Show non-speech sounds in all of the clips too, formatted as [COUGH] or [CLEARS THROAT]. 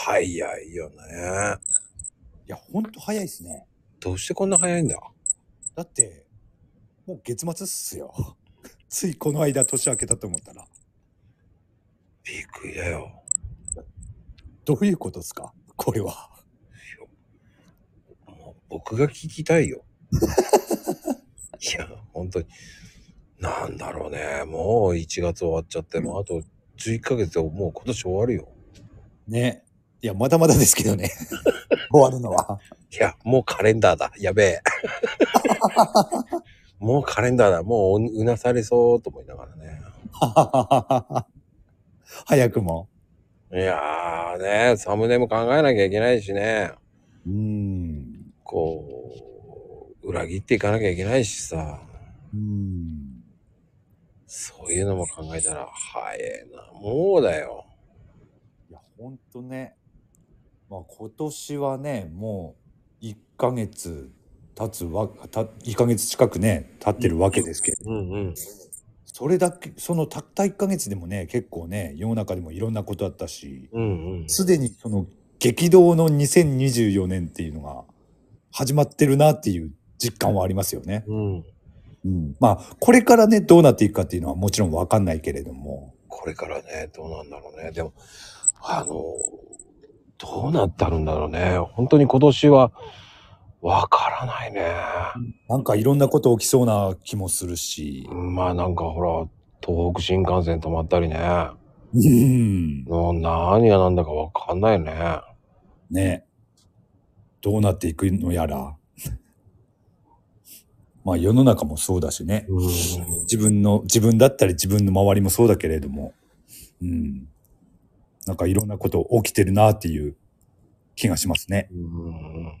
早いよね。いや、ほんと早いっすね。どうしてこんな早いんだ？だって、もう月末っすよ。[LAUGHS] ついこの間年明けたと思ったら。びっくりだよ。どういうことですか？これは。もう僕が聞きたいよ。[LAUGHS] いや、本当に。なんだろうね。もう1月終わっちゃって、もうあと11ヶ月でもう今年終わるよ。ね。いや、まだまだですけどね。[LAUGHS] 終わるのは。いや、もうカレンダーだ。やべえ。[LAUGHS] もうカレンダーだ。もううなされそうと思いながらね。[LAUGHS] 早くも。いやーね、サムネも考えなきゃいけないしね。うーん。こう、裏切っていかなきゃいけないしさ。うーん。そういうのも考えたら、早えな。もうだよ。いや、ほんとね。まあ今年はね、もう1ヶ月経つわ、た1ヶ月近くね、経ってるわけですけど、うんうん。それだけ、そのたった1ヶ月でもね、結構ね、世の中でもいろんなことあったし、うんうん。すでにその激動の2024年っていうのが始まってるなっていう実感はありますよね。うん。うん。まあ、これからね、どうなっていくかっていうのはもちろんわかんないけれども、これからね、どうなんだろうね。でも、あの、どうなってあるんだろうね。本当に今年は、わからないね。なんかいろんなこと起きそうな気もするし、まあなんかほら、東北新幹線止まったりね。うん。もう何が何だかわかんないね。ね。どうなっていくのやら。[LAUGHS] まあ世の中もそうだしね。うん。自分の、自分だったり自分の周りもそうだけれども、うん。なんかいろんなこと起きてるなっていう気がしますね。うん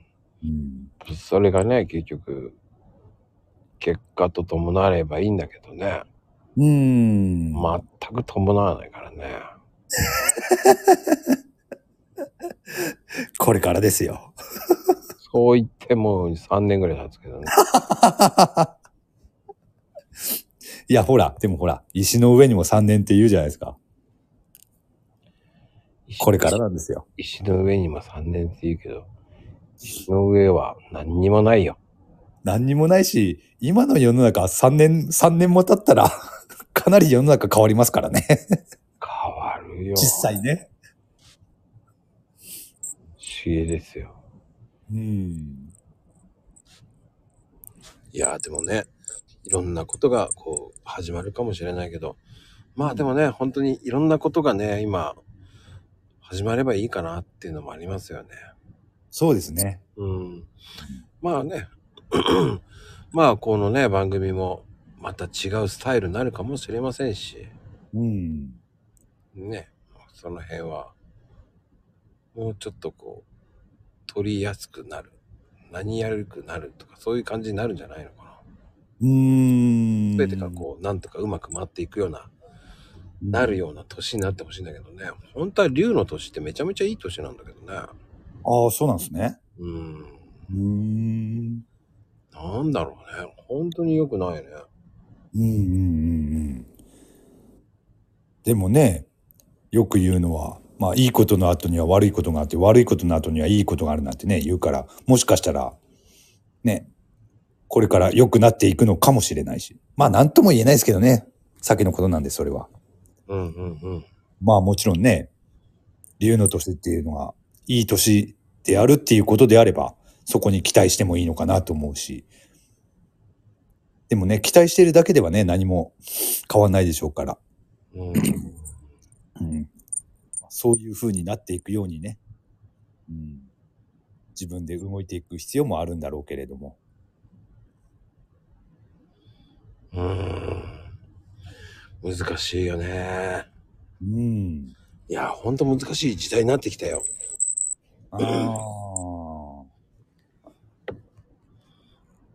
うん。それがね、結局、結果と伴わればいいんだけどね。うん。全く伴わないからね。[LAUGHS] これからですよ。そう言ってもう3年ぐらい経つけどね。[LAUGHS] いや、ほら、でもほら、石の上にも3年って言うじゃないですか。これからなんですよ。石の上にも3年って言うけど、石の上は何にもないよ。何にもないし、今の世の中3年、3年も経ったら、[LAUGHS] かなり世の中変わりますからね。変わるよ。実際ね。不思議ですよ。うん。いや、でもね、いろんなことがこう始まるかもしれないけど、まあでもね、本当にいろんなことがね、今、始まればいいかなっていうのもありますよね。そうですね。うん。まあね、[CLEARS THROAT] まあこのね、番組もまた違うスタイルになるかもしれませんし、うん。ね、その辺は、もうちょっとこう、取りやすくなる。何やるくなるとか、そういう感じになるんじゃないのかな。うーん。全てがこう、なんとかうまく回っていくような、なるような年になってほしいんだけどね。本当は竜の年ってめちゃめちゃいい年なんだけどね。ああ、そうなんですね。うん。うーん。なんだろうね。本当に良くないね。うんうんうんうん。でもね、よく言うのは、まあいいことの後には悪いことがあって、悪いことの後にはいいことがあるなんてね、言うから、もしかしたら、ね、これから良くなっていくのかもしれないし。まあなんとも言えないですけどね。先のことなんで、それは。うんうんうん。まあもちろんね、竜の年っていうのがいい年であるっていうことであれば、そこに期待してもいいのかなと思うし。でもね、期待してるだけではね、何も変わんないでしょうから。うん、うん、そういう風になっていくようにね、うん、自分で動いていく必要もあるんだろうけれども。うん。難しいよね。うん。いや、ほんと難しい時代になってきたよ。あ [CLEARS THROAT] あ。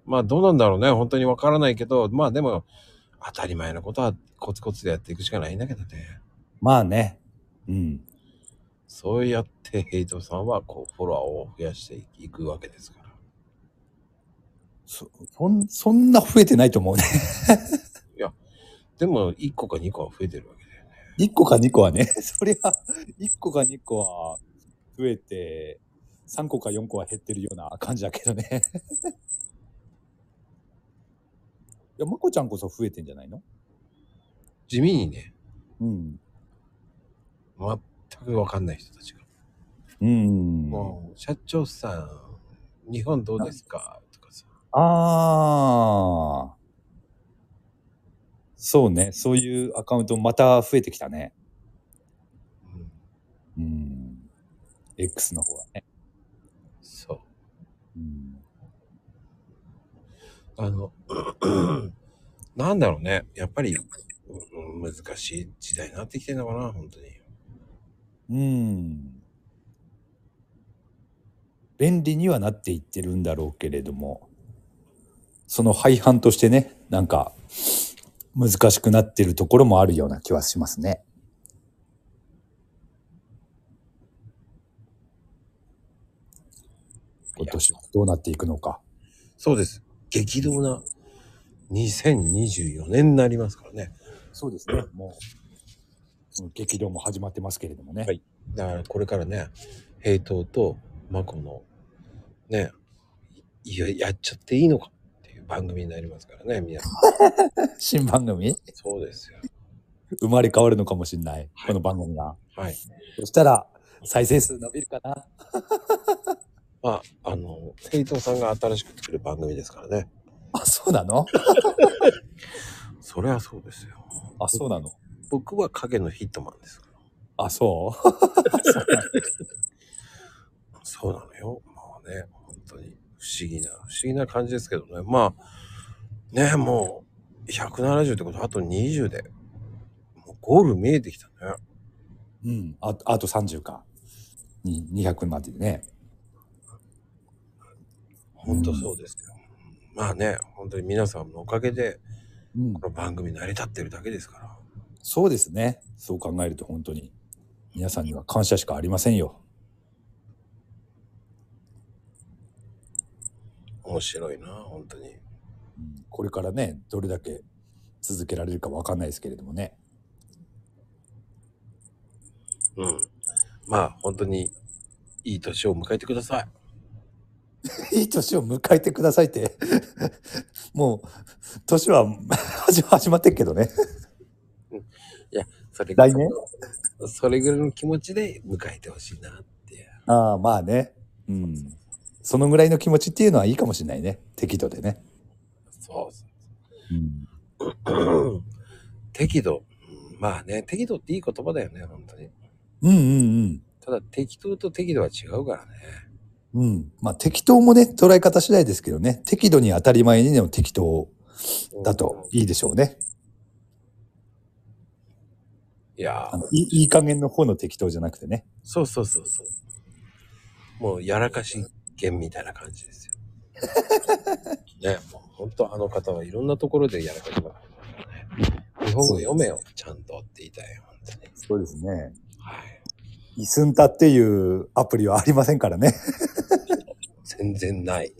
まあどうなんだろうね。本当にわからないけど、まあでも、当たり前のことはコツコツでやっていくしかないんだけどね。まあね。うん。そうやってヘイトさんはこうフォロワーを増やしていくわけですから。そ、そん、そんな増えてないと思うね。[LAUGHS] でも1個か2個は増えてるわけだよね。1個か2個はね。[LAUGHS] そりゃ、1個か2個は増えて、3個か4個は減ってるような感じだけどね。[LAUGHS] いや、まこちゃんこそ増えてんじゃないの？地味にね、うん。全くわかんない人たちが。うん。もう、社長さん、日本どうですか？とかさ。ああ。そうね。そういうアカウントまた増えてきたね。うん、うん。X の方はね。そう。うん。あの、[CLEARS THROAT] なんだろうね。やっぱり、うん難しい時代になってきてんのかな、本当に。うん。便利にはなっていってるんだろうけれども、その廃反としてね、なんか、難しくなってるところもあるような気はしますね。今年はどうなっていくのか。そうです。激動な2024年になりますからね。そうですね。もう、激動も始まってますけれどもね。はいだからこれからね、平等とマコの、ね、いや、やっちゃっていいのか番組になりますからね、皆さん。[LAUGHS] 新番組？そうですよ。生まれ変わるのかもしれない。この番組が。はい。そしたら、再生数伸びるかな？ま [LAUGHS] あ、あの、平等さんが新しく作る番組ですからね。あ、そうなの？[LAUGHS] そりゃそうですよ。あ、そうなの？僕は影のヒットマンですから。あ、そう？そうなのよ。まあね、不思議な、不思議な感じですけどね。まあ、ね、もう、170ってことはあと20で、もうゴール見えてきたね。うん。ああと30か。に200まででね。本当そうですよ。まあね、本当に皆さんのおかげで、うんこ。の番組成り立ってるだけですから。そうですね。そう考えると本当に。皆さんには感謝しかありませんよ。面白いな、本当に。うんこれからね、どれだけ続けられるかわかんないですけれどもね。うん。まあ、本当に、いい年を迎えてください。[LAUGHS] いい年を迎えてくださいって。[LAUGHS] もう、年は [LAUGHS] 始始まってっけどね。それ来年？それぐらいの気持ちで迎えてほしいなって。ああ、まあね。うん。そのぐらいの気持ちっていうのはいいかもしれないね。適度でね。そうそうん。う。適度。うんまあね、適度っていい言葉だよね、本当に。うんうんただ、適当と適度は違うからね。うん。うん。まあ適当もね、捉え方次第ですけどね。適度に当たり前にでも適当だといいでしょうね。いやーあのいいいい加減の方の適当じゃなくてね。そうそうそうそう。もう、やらかし剣みたいな感じですよ。ね、もう本当あの方はいろんなところでやらかしますからね。日本語読めよ、ちゃんとって言いたいよ、本当に。そうですね。はい。イスンタっていうアプリはありませんからね。全然ない。